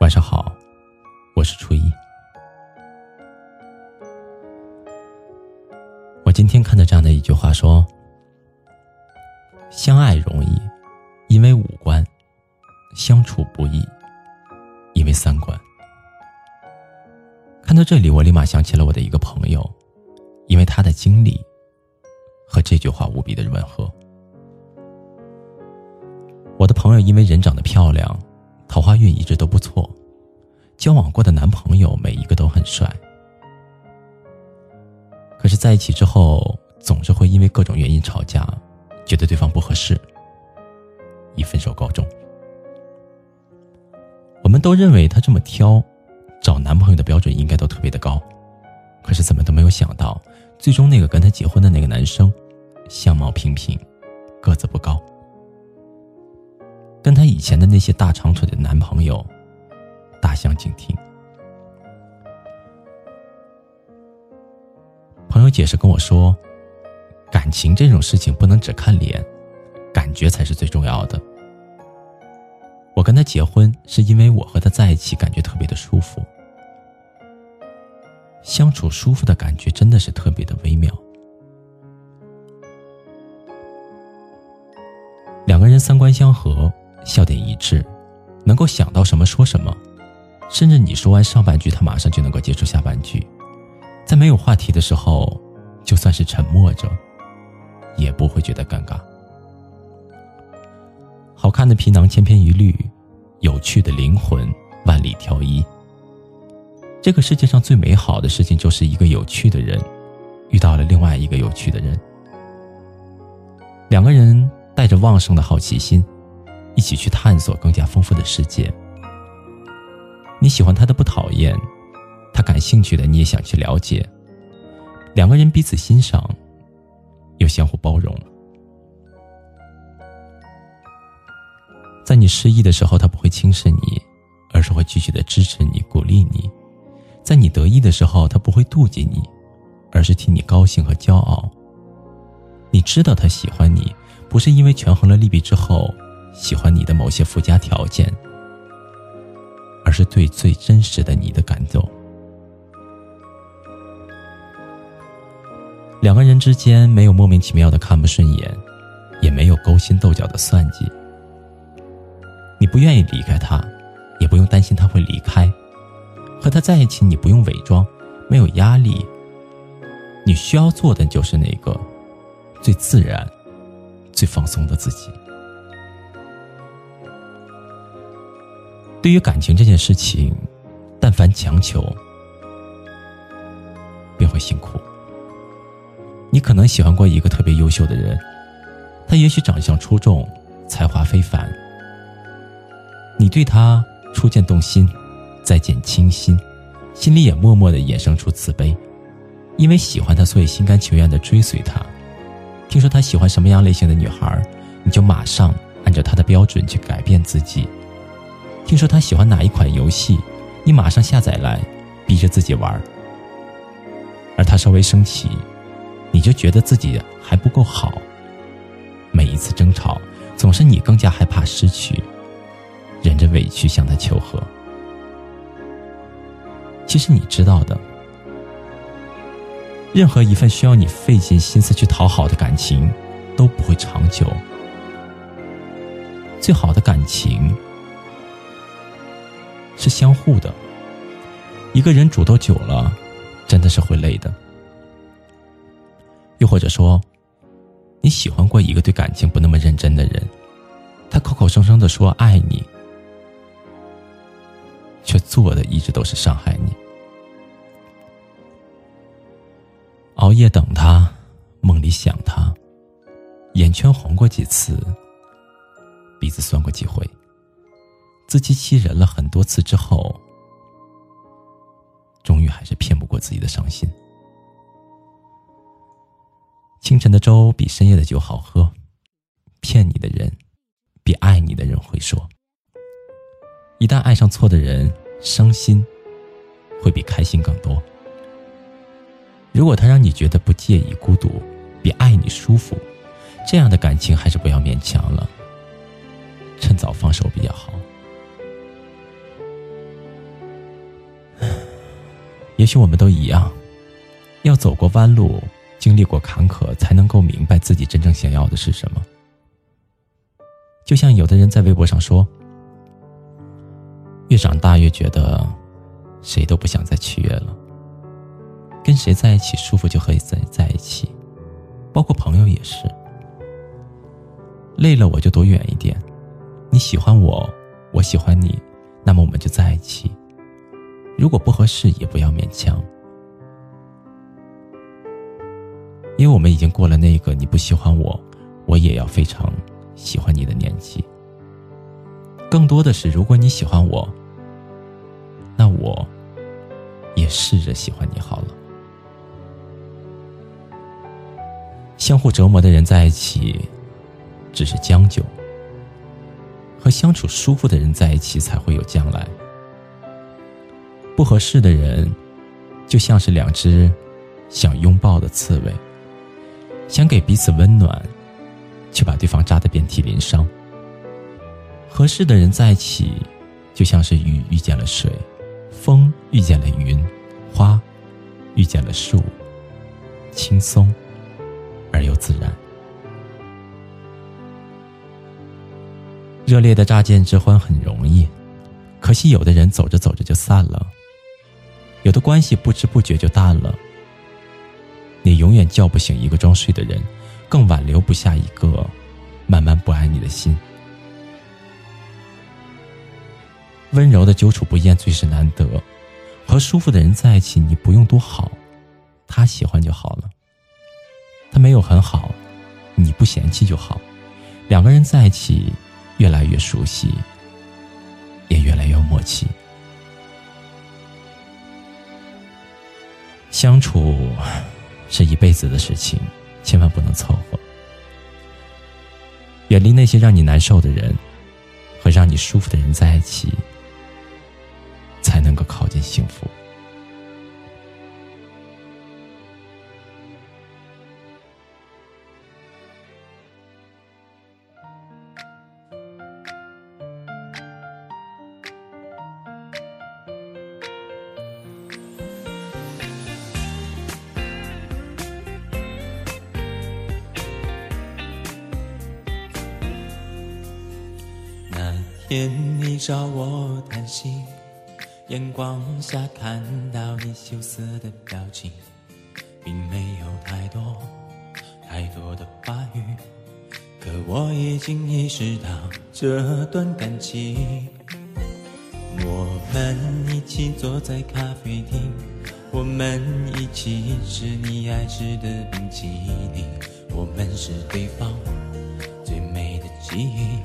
晚上好，我是初一。我今天看到这样的一句话说：“相爱容易，因为五官；相处不易，因为三观。”看到这里，我立马想起了我的一个朋友，因为他的经历和这句话无比的吻合。我的朋友因为人长得漂亮，桃花运一直都不错，交往过的男朋友每一个都很帅。可是在一起之后，总是会因为各种原因吵架，觉得对方不合适，以分手告终。我们都认为他这么挑。找男朋友的标准应该都特别的高，可是怎么都没有想到，最终那个跟他结婚的那个男生，相貌平平，个子不高，跟她以前的那些大长腿的男朋友，大相径庭。朋友解释跟我说，感情这种事情不能只看脸，感觉才是最重要的。我跟他结婚是因为我和他在一起感觉特别的舒服，相处舒服的感觉真的是特别的微妙。两个人三观相合，笑点一致，能够想到什么说什么，甚至你说完上半句，他马上就能够接出下半句，在没有话题的时候，就算是沉默着，也不会觉得尴尬。好看的皮囊千篇一律，有趣的灵魂万里挑一。这个世界上最美好的事情，就是一个有趣的人遇到了另外一个有趣的人，两个人带着旺盛的好奇心，一起去探索更加丰富的世界。你喜欢他的不讨厌，他感兴趣的你也想去了解，两个人彼此欣赏，又相互包容。在你失意的时候，他不会轻视你，而是会继续的支持你、鼓励你；在你得意的时候，他不会妒忌你，而是替你高兴和骄傲。你知道他喜欢你，不是因为权衡了利弊之后喜欢你的某些附加条件，而是对最真实的你的感动。两个人之间没有莫名其妙的看不顺眼，也没有勾心斗角的算计。你不愿意离开他，也不用担心他会离开。和他在一起，你不用伪装，没有压力。你需要做的就是那个最自然、最放松的自己。对于感情这件事情，但凡强求，便会辛苦。你可能喜欢过一个特别优秀的人，他也许长相出众，才华非凡。你对他初见动心，再见倾心，心里也默默的衍生出慈悲，因为喜欢他，所以心甘情愿的追随他。听说他喜欢什么样类型的女孩，你就马上按照他的标准去改变自己。听说他喜欢哪一款游戏，你马上下载来，逼着自己玩。而他稍微生气，你就觉得自己还不够好。每一次争吵，总是你更加害怕失去。忍着委屈向他求和，其实你知道的，任何一份需要你费尽心思去讨好的感情，都不会长久。最好的感情是相互的，一个人主动久了，真的是会累的。又或者说，你喜欢过一个对感情不那么认真的人，他口口声声的说爱你。却做的一直都是伤害你。熬夜等他，梦里想他，眼圈红过几次，鼻子酸过几回，自欺欺人了很多次之后，终于还是骗不过自己的伤心。清晨的粥比深夜的酒好喝，骗你的人，比爱你的人会说。一旦爱上错的人，伤心会比开心更多。如果他让你觉得不介意孤独，比爱你舒服，这样的感情还是不要勉强了，也许我们都一样，要走过弯路，经历过坎坷，才能够明白自己真正想要的是什么。就像有的人在微博上说：“越长大越觉得，谁都不想再取悦了。跟谁在一起舒服就和谁在一起，包括朋友也是。累了我就躲远一点，你喜欢我，我喜欢你，那么我们就在一起。”如果不合适，也不要勉强，因为我们已经过了那个你不喜欢我，我也要非常喜欢你的年纪。更多的是，如果你喜欢我，那我也试着喜欢你好了。相互折磨的人在一起，只是将就；和相处舒服的人在一起，才会有将来。不合适的人，就像是两只想拥抱的刺猬，想给彼此温暖，却把对方扎得遍体鳞伤。合适的人在一起，就像是雨遇见了水，风遇见了云，花遇见了树，轻松而又自然。热烈的乍见之欢很容易，可惜有的人走着走着就散了。有的关系不知不觉就淡了。你永远叫不醒一个装睡的人，更挽留不下一个慢慢不爱你的心。温柔的久处不厌最是难得，和舒服的人在一起，你不用多好，他喜欢就好了。他没有很好，你不嫌弃就好。两个人在一起，越来越熟悉，也越来越默契。相处是一辈子的事情，千万不能凑合。远离那些让你难受的人，和让你舒服的人在一起，才能够靠近幸福。天，你找我谈心，阳光下看到你羞涩的表情，并没有太多太多的话语，可我已经意识到这段感情。我们一起坐在咖啡厅，我们一起吃你爱吃的冰淇淋，我们是对方最美的记忆。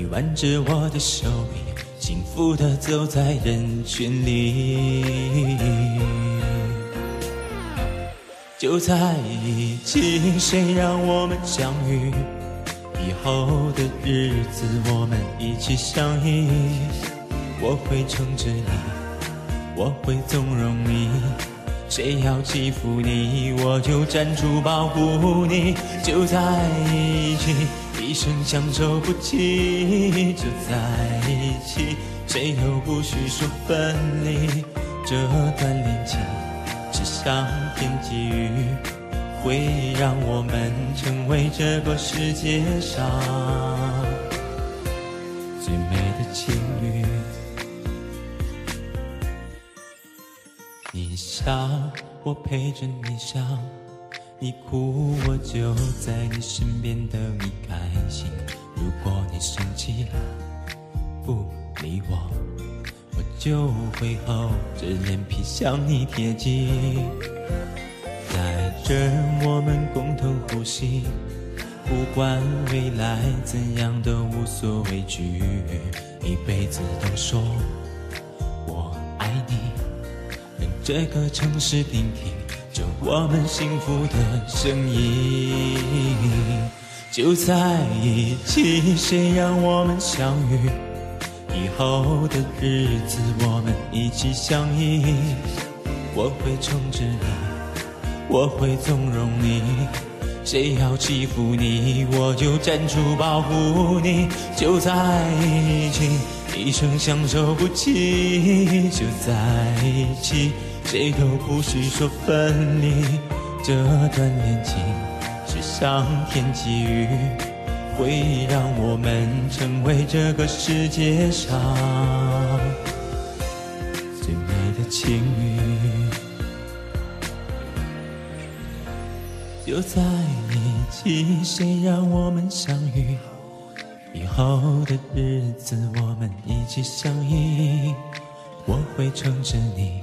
你挽着我的手臂，幸福的走在人群里。就在一起，谁让我们相遇？以后的日子，我们一起相依。我会宠着你，我会纵容你。谁要欺负你，我就站出保护你。就在一起。一生相守不弃，就在一起，谁又不许说分离？这段恋情是上天给予，会让我们成为这个世界上最美的情侣。你笑，我陪着你笑。你哭，我就在你身边等你开心。如果你生气了，不理我，我就会厚着脸皮向你贴近。在这我们共同呼吸，不管未来怎样都无所畏惧，一辈子都说我爱你，让这个城市听听。我们幸福的声音就在一起，谁让我们相遇？以后的日子我们一起相依。我会宠着你，我会纵容你。谁要欺负你，我就站出保护你。就在一起，一生相守不弃。就在一起，谁都不许说分离。这段恋情是上天给予，会让我们成为这个世界上最美的情侣。就在一起，谁让我们相遇？以后的日子，我们一起相依。我会撑着你，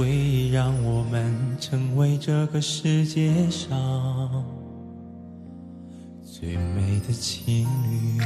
会让我们成为这个世界上最美的情侣。